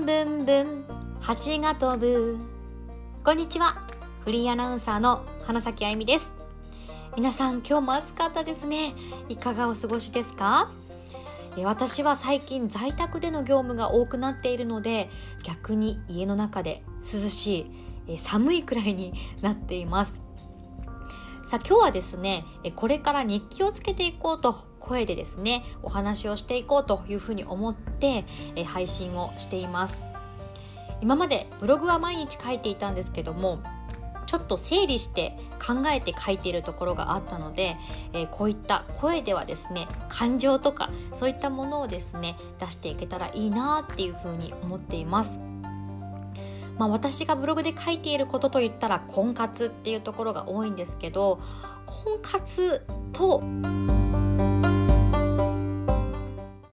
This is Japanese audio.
んぶんぶん蜂が飛ぶ。こんにちは。フリーアナウンサーの花咲あゆみです。皆さん今日も暑かったですね。いかがお過ごしですか？私は最近在宅での業務が多くなっているので逆に家の中で涼しい寒いくらいになっています。さあ今日はですねこれから日記をつけていこうと声でですねお話をしていこうというふうに思って配信をしています今までブログは毎日書いていたんですけどもちょっと整理して考えて書いているところがあったので、え、こういった声ではですね感情とかそういったものをですね出していけたらいいなっていうふうに思っています。まあ、私がブログで書いていることといったら婚活っていうところが多いんですけど婚活と